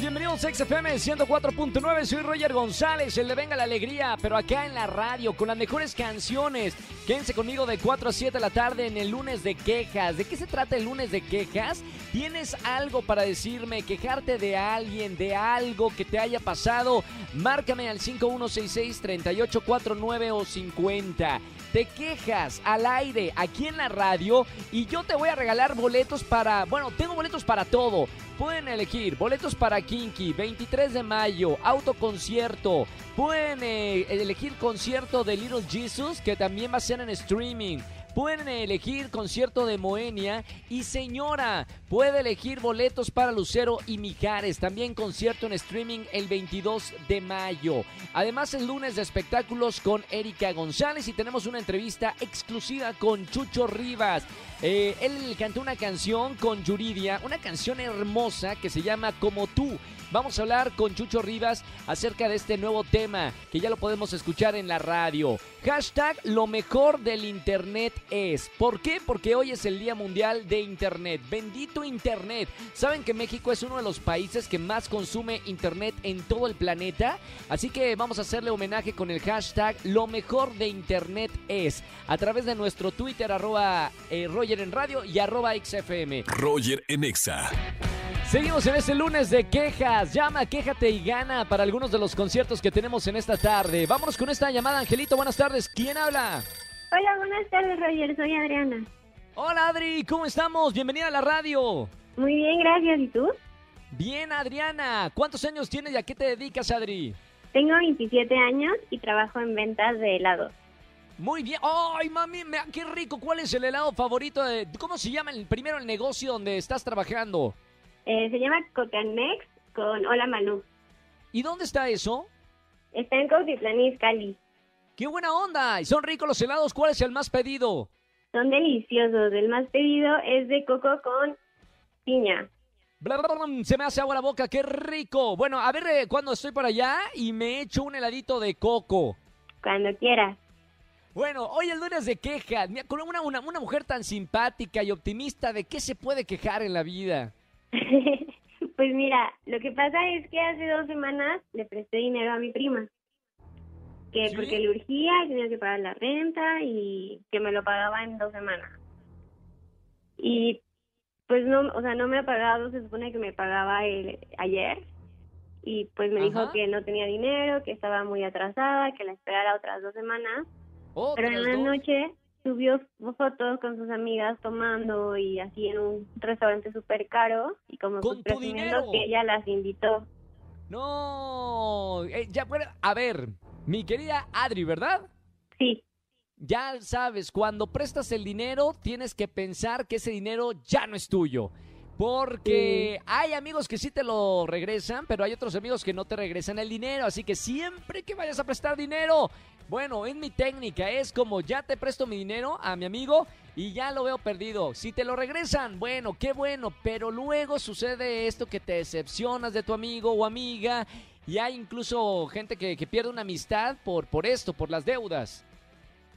Bienvenidos a XFM 104.9, soy Roger González, el de Venga la Alegría, pero acá en la radio con las mejores canciones. Quédense conmigo de 4 a 7 de la tarde en el lunes de quejas. ¿De qué se trata el lunes de quejas? ¿Tienes algo para decirme, quejarte de alguien, de algo que te haya pasado? Márcame al 5166-3849 o 50. Te quejas al aire aquí en la radio y yo te voy a regalar boletos para, bueno, tengo boletos para todo. Pueden elegir boletos para Kinky, 23 de mayo, autoconcierto. Pueden eh, elegir concierto de Little Jesus, que también va a ser en streaming. Pueden elegir concierto de Moenia y señora, puede elegir boletos para Lucero y Mijares, también concierto en streaming el 22 de mayo. Además el lunes de espectáculos con Erika González y tenemos una entrevista exclusiva con Chucho Rivas. Eh, él cantó una canción con Yuridia, una canción hermosa que se llama Como tú. Vamos a hablar con Chucho Rivas acerca de este nuevo tema que ya lo podemos escuchar en la radio. Hashtag lo mejor del Internet es. ¿Por qué? Porque hoy es el Día Mundial de Internet. Bendito Internet. ¿Saben que México es uno de los países que más consume Internet en todo el planeta? Así que vamos a hacerle homenaje con el hashtag lo mejor de Internet es. A través de nuestro Twitter arroba eh, Roger en Radio y arroba XFM. Roger en Exa. Seguimos en este lunes de quejas. Llama, quéjate y gana para algunos de los conciertos que tenemos en esta tarde. Vámonos con esta llamada, Angelito. Buenas tardes. ¿Quién habla? Hola, buenas tardes, Roger. Soy Adriana. Hola, Adri. ¿Cómo estamos? Bienvenida a la radio. Muy bien, gracias. ¿Y tú? Bien, Adriana. ¿Cuántos años tienes y a qué te dedicas, Adri? Tengo 27 años y trabajo en ventas de helados. Muy bien. ¡Ay, mami! me- ¡Qué rico! ¿Cuál es el helado favorito? De, ¿Cómo se llama el primero el negocio donde estás trabajando? Eh, se llama Cocanex con Hola Manu. ¿Y dónde está eso? Está en Cautitlán Izcalli. ¡Qué buena onda! ¿Y son ricos los helados? ¿Cuál es el más pedido? Son deliciosos. El más pedido es de coco con piña. Bla, bla, bla, se me hace agua la boca, qué rico. Bueno, a ver eh, cuando estoy por allá y me echo un heladito de coco. Cuando quieras. Bueno, hoy el lunes de quejas. Mira, Con una, una, una mujer tan simpática y optimista, ¿de qué se puede quejar en la vida? pues mira, lo que pasa es que hace dos semanas le presté dinero a mi prima. Que ¿Sí? porque le urgía y tenía que pagar la renta y que me lo pagaba en dos semanas. Y pues no, o sea, no me ha pagado, se supone que me pagaba el, ayer. Y pues me Ajá. dijo que no tenía dinero, que estaba muy atrasada, que la esperara otras dos semanas. Pero en ¿Otras la dos? noche subió fotos con sus amigas tomando y así en un restaurante súper caro y como ¿Con pues tu presumiendo dinero? que ella las invitó. No, eh, ya, bueno, a ver, mi querida Adri, ¿verdad? Sí, Ya sabes, cuando prestas el dinero, tienes que pensar que ese dinero ya no es tuyo. Porque hay amigos que sí te lo regresan, pero hay otros amigos que no te regresan el dinero. Así que siempre que vayas a prestar dinero, bueno, es mi técnica. Es como ya te presto mi dinero a mi amigo y ya lo veo perdido. Si te lo regresan, bueno, qué bueno. Pero luego sucede esto que te decepcionas de tu amigo o amiga. Y hay incluso gente que, que pierde una amistad por, por esto, por las deudas.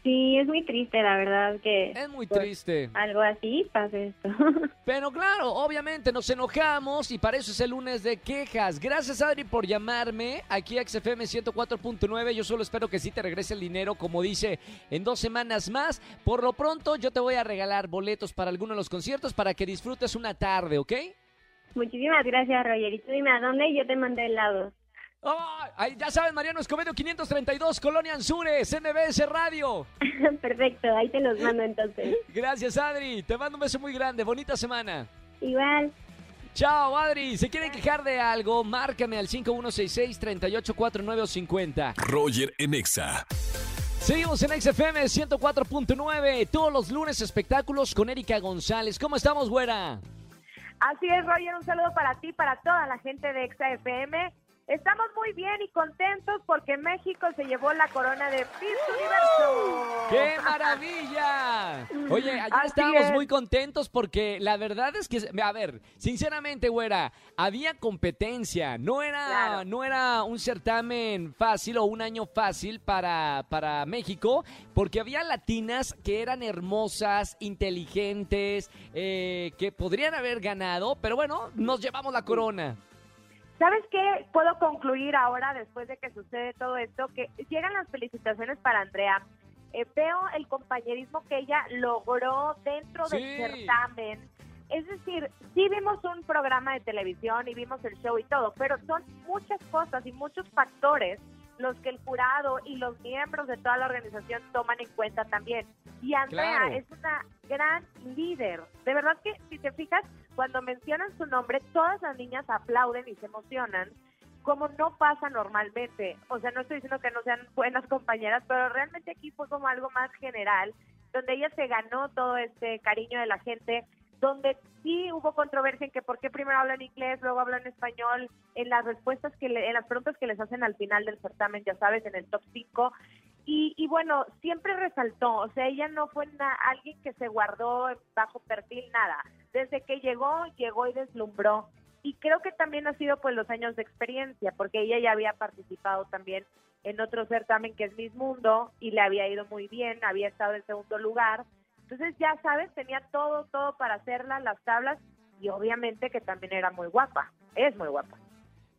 sí, es muy triste la verdad que Es muy Pues, triste. algo así pase esto. Pero claro, obviamente nos enojamos y para eso es el lunes de quejas. Gracias Adri por llamarme aquí a XFM 104.9. Yo solo espero que sí te regrese el dinero, como dice, en dos semanas más. Por lo pronto yo te voy a regalar boletos para alguno de los conciertos para que disfrutes una tarde, ¿ok? Muchísimas gracias, Roger. Y tú dime a dónde y yo te mandé helados. ¡Ay! Ay, ya saben, Mariano Escobedo 532, Colonia Anzures, NBS Radio. Perfecto, ahí te los mando entonces. Gracias Adri, te mando un beso muy grande, bonita semana. Igual. Chao, Adri. ¿Se quieren quejar de algo? Márcame al 5166-384950. Roger en Exa. Seguimos en XFM 104.9. Todos los lunes espectáculos con Erika González. ¿Cómo estamos, güera? Así es, Roger, un saludo para ti, para toda la gente de Exa FM. Estamos muy bien y contentos porque México se llevó la corona de Miss Universo. ¡Qué maravilla! Oye, ayer Así estábamos es. muy contentos porque la verdad es que, a ver, sinceramente, güera, había competencia. No era, Claro. no era un certamen fácil o un año fácil para, para México porque había latinas que eran hermosas, inteligentes, eh, que podrían haber ganado, pero bueno, nos llevamos la corona. ¿Sabes qué? Puedo concluir ahora, después de que sucede todo esto, que llegan las felicitaciones para Andrea. Eh, veo el compañerismo que ella logró dentro del certamen. Es decir, sí vimos un programa de televisión y vimos el show y todo, pero son muchas cosas y muchos factores los que el jurado y los miembros de toda la organización toman en cuenta también. Y Andrea Claro. es una gran líder. De verdad que, si te fijas, cuando mencionan su nombre, todas las niñas aplauden y se emocionan, como no pasa normalmente. O sea, no estoy diciendo que no sean buenas compañeras, pero realmente aquí fue como algo más general, donde ella se ganó todo este cariño de la gente, donde sí hubo controversia en que por qué primero hablan inglés, luego hablan español, en las respuestas que le- en las preguntas que les hacen al final del certamen, ya sabes, en el top 5. Y, y bueno, siempre resaltó, o sea, ella no fue alguien que se guardó bajo perfil, nada. Desde que llegó, llegó y deslumbró. Y creo que también ha sido pues los años de experiencia, porque ella ya había participado también en otro certamen que es Miss Mundo y le había ido muy bien, había estado en segundo lugar. Entonces ya sabes, tenía todo, todo para hacerla, las tablas y obviamente que también era muy guapa, es muy guapa.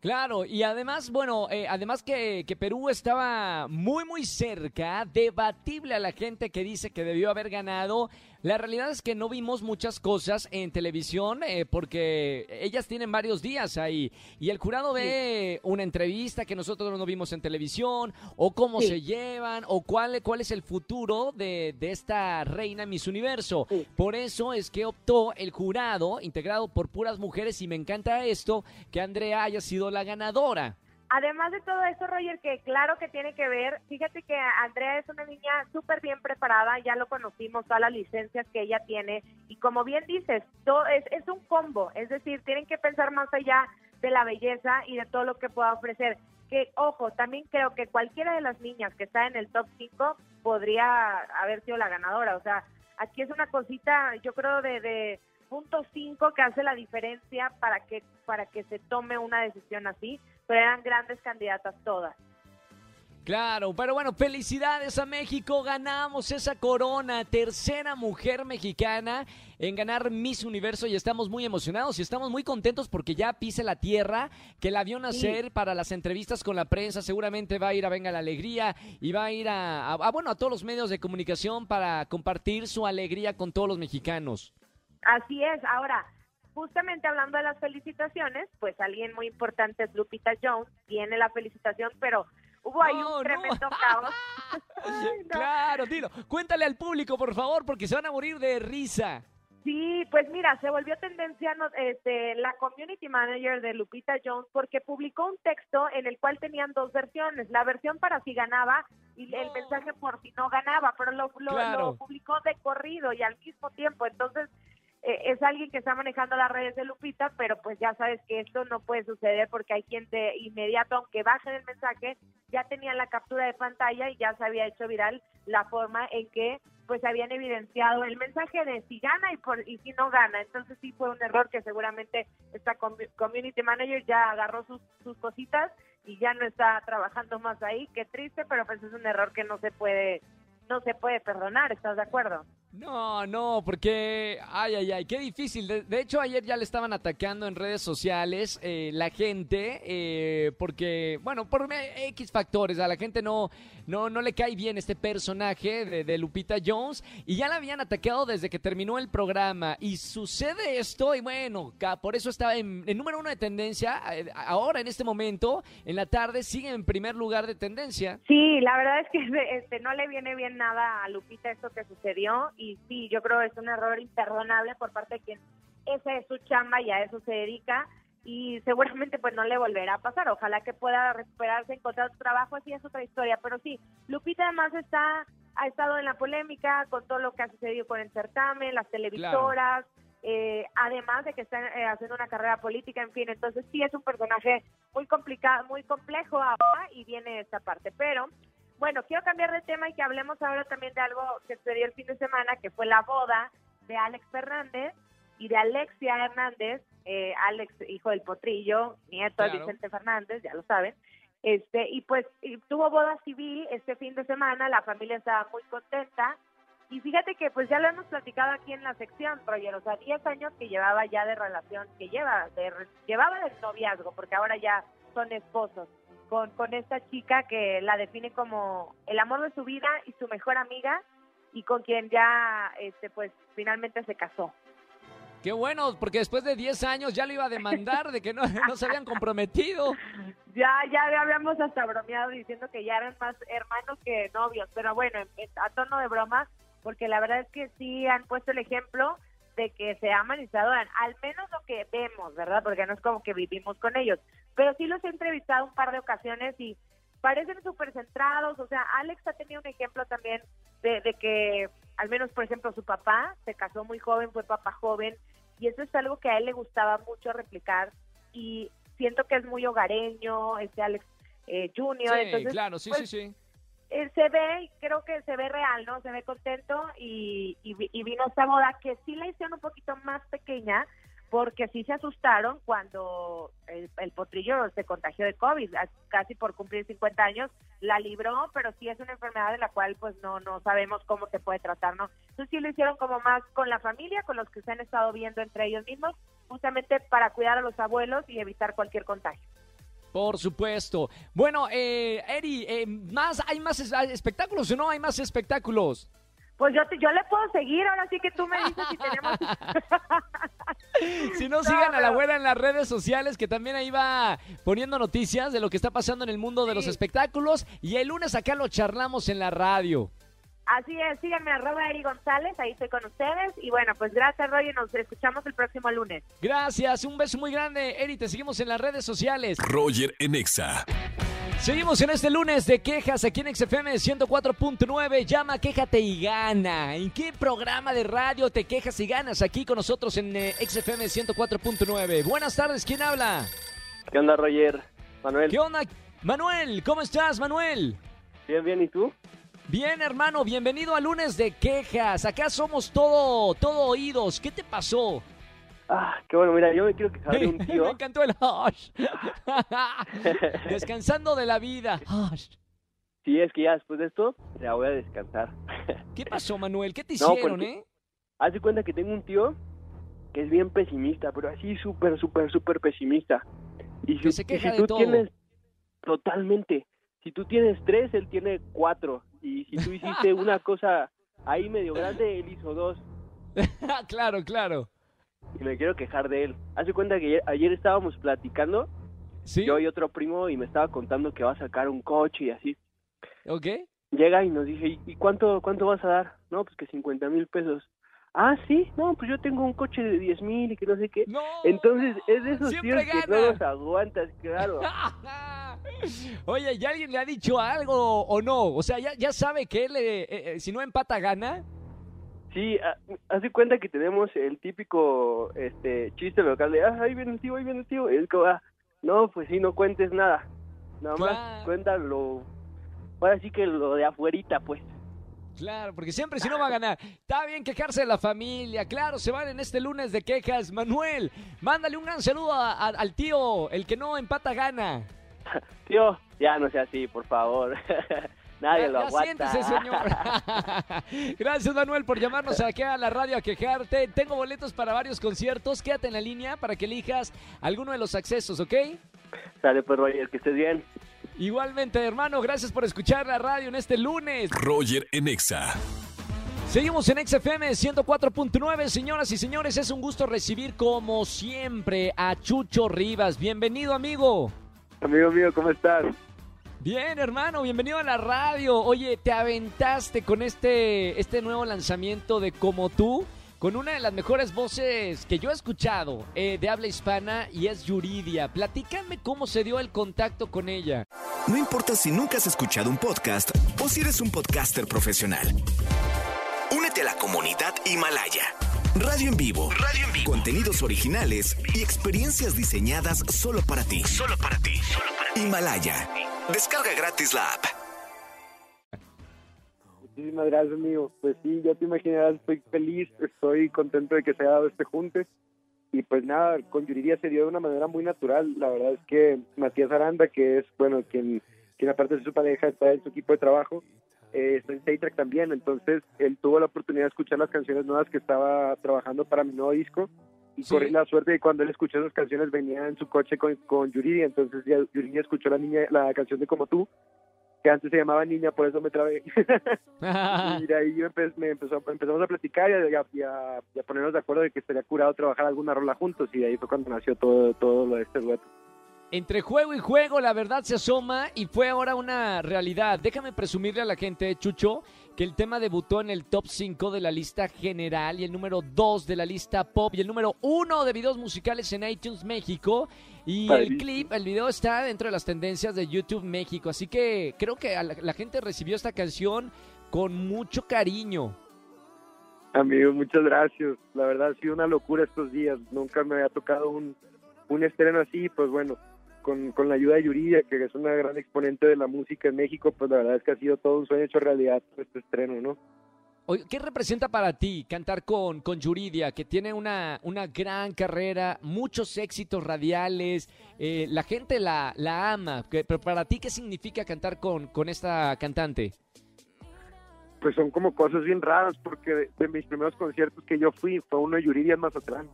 Claro, y además, bueno, eh, además que, que Perú estaba muy, muy cerca, debatible a la gente que dice que debió haber ganado. La realidad es que no vimos muchas cosas en televisión eh, porque ellas tienen varios días ahí y el jurado ve una entrevista que nosotros no vimos en televisión o cómo Sí. se llevan o cuál, cuál es el futuro de, de esta reina Miss Universo. Sí. Por eso es que optó el jurado integrado por puras mujeres y me encanta esto que Andrea haya sido la ganadora. Además de todo eso, Roger, que claro que tiene que ver, fíjate que Andrea es una niña súper bien preparada, ya lo conocimos, todas las licencias que ella tiene, y como bien dices, es un combo, es decir, tienen que pensar más allá de la belleza y de todo lo que pueda ofrecer. Que, ojo, también creo que cualquiera de las niñas que está en el top 5 podría haber sido la ganadora, o sea, aquí es una cosita, yo creo, de, de punto 5 que hace la diferencia para que, para que se tome una decisión así, pero eran grandes candidatas todas. Claro, pero bueno, felicidades a México, ganamos esa corona, tercera mujer mexicana en ganar Miss Universo y estamos muy emocionados y estamos muy contentos porque ya pisa la tierra, que la vio nacer para las entrevistas con la prensa, seguramente va a ir a Venga la Alegría y va a ir a, a- a, bueno, a todos los medios de comunicación para compartir su alegría con todos los mexicanos. Así es, ahora, justamente hablando de las felicitaciones, pues alguien muy importante es Lupita Jones, tiene la felicitación, pero hubo ahí No, un tremendo caos. Ay, no. Claro, dilo, cuéntale al público, por favor, porque se van a morir de risa. Sí, pues mira, se volvió tendencia este, la community manager de Lupita Jones porque publicó un texto en el cual tenían dos versiones, la versión para si ganaba y el mensaje por si no ganaba, pero lo, lo- Claro. lo publicó de corrido y al mismo tiempo, entonces es alguien que está manejando las redes de Lupita, pero pues ya sabes que esto no puede suceder porque hay quien de inmediato, aunque bajen el mensaje, ya tenían la captura de pantalla y ya se había hecho viral la forma en que pues habían evidenciado el mensaje de si gana y por y si no gana. Entonces sí fue un error que seguramente esta com- community manager ya agarró sus, sus cositas y ya no está trabajando más ahí. Qué triste, pero pues es un error que no se puede no se puede perdonar. ¿Estás de acuerdo? No, no, porque, ay, ay, ay, qué difícil. De, hecho, ayer ya le estaban atacando en redes sociales eh, la gente, eh, porque, bueno, por X factores, a la gente no, no, no le cae bien este personaje de, de Lupita Jones, y ya la habían atacado desde que terminó el programa, y sucede esto, y bueno, por eso está en, número uno de tendencia, eh, ahora en este momento, en la tarde, sigue en primer lugar de tendencia. Sí, la verdad es que este, no le viene bien nada a Lupita esto que sucedió sí, yo creo que es un error imperdonable por parte de quien esa es su chamba y a eso se dedica y seguramente pues no le volverá a pasar. Ojalá que pueda recuperarse, encontrar otro trabajo, así es otra historia. Pero sí, Lupita además está ha estado en la polémica con todo lo que ha sucedido con el certamen, las televisoras, eh, además de que está eh, haciendo una carrera política, en fin, entonces sí es un personaje muy complicado, muy complejo ahora y viene esta parte, pero bueno, quiero cambiar de tema y que hablemos ahora también de algo que sucedió el fin de semana, que fue la boda de Alex Fernández y de Alexia Hernández, eh, Alex, hijo del potrillo, nieto de Vicente Fernández, ya lo saben. Este, y pues tuvo boda civil este fin de semana, la familia estaba muy contenta. Y fíjate que pues ya lo hemos platicado aquí en la sección, Roger, o sea, 10 años que llevaba ya de relación, que lleva, de, llevaba de noviazgo, porque ahora ya son esposos, con, con esta chica que la define como el amor de su vida y su mejor amiga, y con quien ya, este, pues, finalmente se casó. Qué bueno, porque después de 10 años ya lo iba a demandar de que no, no se habían comprometido. Ya, ya habíamos hasta bromeado diciendo que ya eran más hermanos que novios, pero bueno, a tono de broma, porque la verdad es que sí han puesto el ejemplo de que se aman y se adoran, al menos lo que vemos, ¿verdad? Porque no es como que vivimos con ellos, pero sí los he entrevistado un par de ocasiones y parecen súper centrados, o sea, Alex ha tenido un ejemplo también de, de que, al menos por ejemplo, su papá se casó muy joven, fue papá joven, y eso es algo que a él le gustaba mucho replicar y siento que es muy hogareño, este Alex eh, Junior. Sí, claro, sí, sí, pues, sí. Eh, se ve, creo que se ve real, ¿no? Se ve contento y, y vino esta boda que sí la hicieron un poquito más pequeña, porque sí se asustaron cuando el, potrillo se contagió de COVID, casi por cumplir 50 años, la libró, pero sí es una enfermedad de la cual pues no, no sabemos cómo se puede tratar, ¿no? Entonces sí lo hicieron como más con la familia, con los que se han estado viendo entre ellos mismos, justamente para cuidar a los abuelos y evitar cualquier contagio. Por supuesto. Bueno, eh, Eri, eh, más, ¿hay más espectáculos o no hay más espectáculos? Pues yo, yo le puedo seguir, ahora sí que tú me dices si tenemos... si no, sigan a la abuela en las redes sociales, que también ahí va poniendo noticias de lo que está pasando en el mundo de los espectáculos. Y el lunes acá lo charlamos en la radio. Así es, síganme arroba Eri González, ahí estoy con ustedes. Y bueno, pues gracias Roger, nos escuchamos el próximo lunes. Gracias, un beso muy grande, Eri, te seguimos en las redes sociales. Roger Enexa. Seguimos en este lunes de quejas aquí en XFM 104.9. Llama, quéjate y gana. ¿En qué programa de radio te quejas y ganas aquí con nosotros en eh, XFM 104.9? Buenas tardes, ¿quién habla? ¿Qué onda, Roger? Manuel. ¿Qué onda? Manuel, ¿cómo estás, Manuel? Bien, bien, ¿y tú? Bien, hermano, bienvenido a lunes de quejas. Acá somos todo, todo oídos. ¿Qué te pasó? Ah, qué bueno, mira, yo me quiero quejar de un tío. me encantó el hush. Descansando de la vida. Hush. Sí, es que ya después de esto ya voy a descansar. ¿Qué pasó, Manuel? ¿Qué te hicieron, eh? Haz de cuenta que tengo un tío que es bien pesimista, pero así súper, súper, súper pesimista. Y si, se queja si tú todo. tienes totalmente, si tú tienes tres, él tiene cuatro. Y si tú hiciste una cosa ahí medio grande, él hizo dos. claro, claro y me quiero quejar de él. Hace cuenta que ayer, estábamos platicando, yo y otro primo, y me estaba contando que va a sacar un coche y así. ¿Ok? Llega y nos dice, ¿y cuánto, cuánto vas a dar? No, pues que 50 mil pesos. Ah, sí, no, pues yo tengo un coche de 10 mil y que no sé qué. Entonces, es de esos tíos que no los aguantas, claro. Oye, ¿ya alguien le ha dicho algo o no? O sea, ¿ya, ya sabe que él, eh, eh, si no empata, gana? Sí, hace cuenta que tenemos el típico este chiste local de, ah, ahí viene el tío, ahí viene el tío. es como, ah, no, pues sí, no cuentes nada. Nada más cuéntalo. Ahora sí que lo de afuerita, pues. Claro, porque siempre si no va a ganar. Está bien quejarse de la familia. Claro, se van en este lunes de quejas. Manuel, mándale un gran saludo al tío. El que no empata gana. tío, ya no sea así, por favor. Nadie lo aguanta. Siéntese, señor. Gracias, Manuel, por llamarnos aquí a la radio a quejarte. Tengo boletos para varios conciertos. Quédate en la línea para que elijas alguno de los accesos, ¿ok? Sale, pues, Roger, que estés bien. Igualmente, hermano, gracias por escuchar la radio en este lunes. Roger en Exa. Seguimos en XFM 104.9, señoras y señores. Es un gusto recibir, como siempre, a Chucho Rivas. Bienvenido, amigo. Amigo mío, ¿cómo estás? Bien, hermano, bienvenido a la radio. Oye, te aventaste con este, este nuevo lanzamiento de Como tú, con una de las mejores voces que yo he escuchado eh, de habla hispana y es Yuridia. Platícame cómo se dio el contacto con ella. No importa si nunca has escuchado un podcast o si eres un podcaster profesional. Únete a la comunidad Himalaya. Radio en vivo. Radio en vivo. Contenidos originales y experiencias diseñadas solo para ti. Solo para ti. Himalaya. Descarga gratis la app. Muchísimas gracias, amigo. Pues sí, ya te imaginarás, estoy feliz, estoy contento de que se haya dado este junte. Y pues nada, con Yuridia se dio de una manera muy natural. La verdad es que Matías Aranda, que es, bueno, quien, quien aparte de su pareja está en su equipo de trabajo, eh, está en Saytrack también. Entonces, él tuvo la oportunidad de escuchar las canciones nuevas que estaba trabajando para mi nuevo disco. Y Sí. corrí la suerte de cuando él escuchó esas canciones venía en su coche con, con Yuridia. Entonces, ya Yuridia escuchó la niña la canción de Como tú, que antes se llamaba Niña, por eso me trabé. y de ahí yo empe- me empezó, empezamos a platicar y a, y a- y a- y a ponernos de acuerdo de que estaría curado trabajar alguna rola juntos y de ahí fue cuando nació todo, todo lo de este dueto. Entre juego y juego, la verdad se asoma y fue ahora una realidad. Déjame presumirle a la gente, Chucho, que el tema debutó en el top 5 de la lista general y el número 2 de la lista pop y el número 1 de videos musicales en iTunes México. Y el clip, el video está dentro de las tendencias de YouTube México. Así que creo que la, la gente recibió esta canción con mucho cariño. Amigo, muchas gracias. La verdad ha sido una locura estos días. Nunca me había tocado un, un estreno así, pues bueno, con, con la ayuda de Yuridia, que es una gran exponente de la música en México, pues la verdad es que ha sido todo un sueño hecho realidad este estreno, ¿no? ¿Qué representa para ti cantar con, con Yuridia, que tiene una, una gran carrera, muchos éxitos radiales, eh, la gente la, la ama, que- pero para ti, ¿qué significa cantar con, con esta cantante? pues son como cosas bien raras porque de, de mis primeros conciertos que yo fui fue uno de Yuridia en Mazatlán.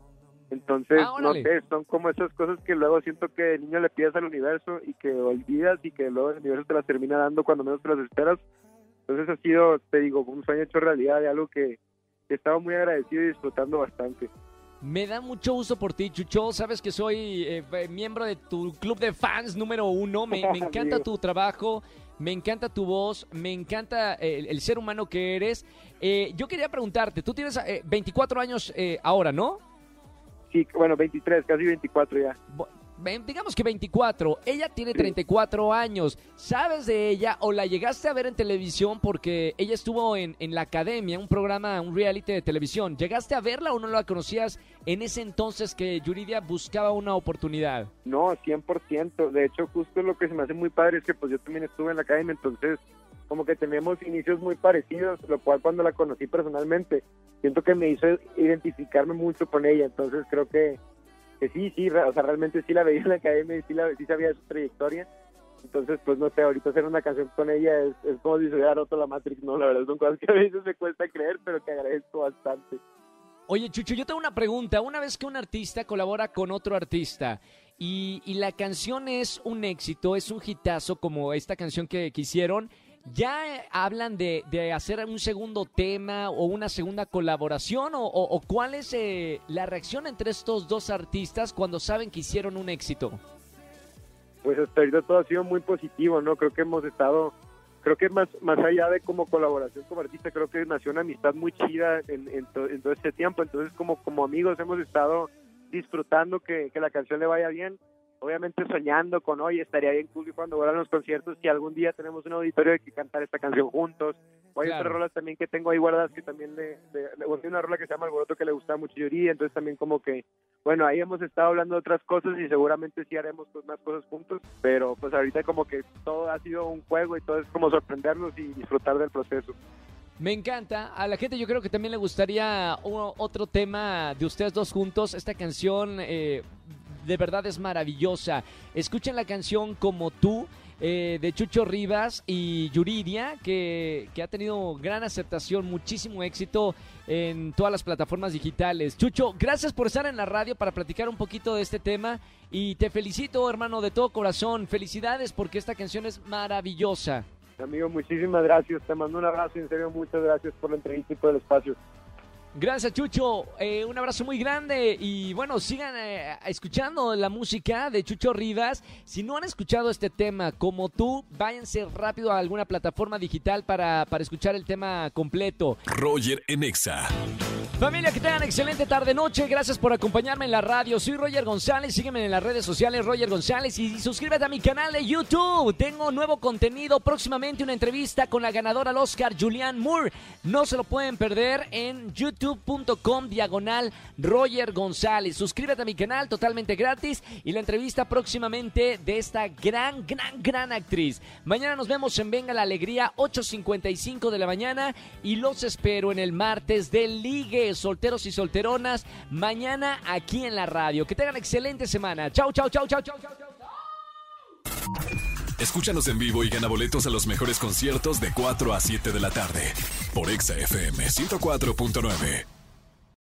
Entonces, Ah, no sé, son como esas cosas que luego siento que de niño le pides al universo y que olvidas y que luego el universo te las termina dando cuando menos te las esperas. Entonces ha sido, te digo, un sueño hecho realidad de algo que he estado muy agradecido y disfrutando bastante. Me da mucho gusto por ti, Chucho. Sabes que soy eh, miembro de tu club de fans número uno. Me, me encanta tu trabajo, me encanta tu voz, me encanta eh, el, el ser humano que eres. Eh, yo quería preguntarte, tú tienes eh, 24 años eh, ahora, ¿no? Sí, bueno, 23, casi 24 ya. Digamos que 24, ella tiene 34 años. ¿Sabes de ella o la llegaste a ver en televisión porque ella estuvo en, en la academia, un programa, un reality de televisión? ¿Llegaste a verla o no la conocías en ese entonces que Yuridia buscaba una oportunidad? No, 100%. De hecho, justo lo que se me hace muy padre es que pues yo también estuve en la academia, entonces como que tenemos inicios muy parecidos, lo cual cuando la conocí personalmente, siento que me hizo identificarme mucho con ella, entonces creo que, que sí, sí, o sea, realmente sí la veía en la academia y sí, la, sí sabía su trayectoria. Entonces, pues no sé, ahorita hacer una canción con ella es, es como si hubiera roto la Matrix, no, la verdad son cosas que a veces me cuesta creer, pero que agradezco bastante. Oye, Chucho, yo tengo una pregunta. Una vez que un artista colabora con otro artista y, y la canción es un éxito, es un hitazo como esta canción que, que hicieron, ¿ya eh, hablan de, de hacer un segundo tema o una segunda colaboración? ¿O, cuál es eh, la reacción entre estos dos artistas cuando saben que hicieron un éxito? pues hasta ahorita todo ha sido muy positivo, ¿no? Creo que hemos estado, creo que más más allá de como colaboración como artista, creo que nació una amistad muy chida en, en todo este tiempo, entonces como, como amigos hemos estado disfrutando que, que la canción le vaya bien, obviamente soñando con, hoy estaría bien cool cuando vuelvan los conciertos, si algún día tenemos un auditorio de que cantar esta canción juntos, o hay Claro. otras rolas también que tengo ahí guardadas que también le, le, le- bueno, hay una rola que se llama Alboroto que le gusta mucho Yuri, entonces también como que bueno, ahí hemos estado hablando de otras cosas y seguramente sí haremos pues, más cosas juntos, pero pues ahorita como que todo ha sido un juego y todo es como sorprendernos y disfrutar del proceso. Me encanta. A la gente yo creo que también le gustaría otro tema de ustedes dos juntos. Esta canción eh, de verdad es maravillosa. Escuchen la canción Como tú eh, de Chucho Rivas y Yuridia, que, que ha tenido gran aceptación, muchísimo éxito en todas las plataformas digitales. Chucho, gracias por estar en la radio para platicar un poquito de este tema y te felicito, hermano, de todo corazón. Felicidades porque esta canción es maravillosa. Amigo, muchísimas gracias, te mando un abrazo y en serio muchas gracias por la entrevista y por el espacio. Gracias, Chucho. Eh, un abrazo muy grande. Y bueno, sigan eh, escuchando la música de Chucho Rivas. Si no han escuchado este tema como tú, váyanse rápido a alguna plataforma digital para, para escuchar el tema completo. Roger en Exa. Familia, que tengan excelente tarde-noche. Gracias por acompañarme en la radio. Soy Roger González. Sígueme en las redes sociales, Roger González. Y suscríbete a mi canal de YouTube. Tengo nuevo contenido. Próximamente una entrevista con la ganadora al Oscar, Julianne Moore. No se lo pueden perder en youtube.com diagonal Roger González. Suscríbete a mi canal totalmente gratis. Y la entrevista próximamente de esta gran, gran, gran actriz. Mañana nos vemos en Venga la Alegría, 8.55 de la mañana. Y los espero en el martes de Ligue solteros y solteronas, mañana aquí en la radio. Que tengan excelente semana. Chau, chau, chau, chau, chau, chau. Escúchanos en vivo y gana boletos a los mejores conciertos de 4 a 7 de la tarde por Exa FM 104.9.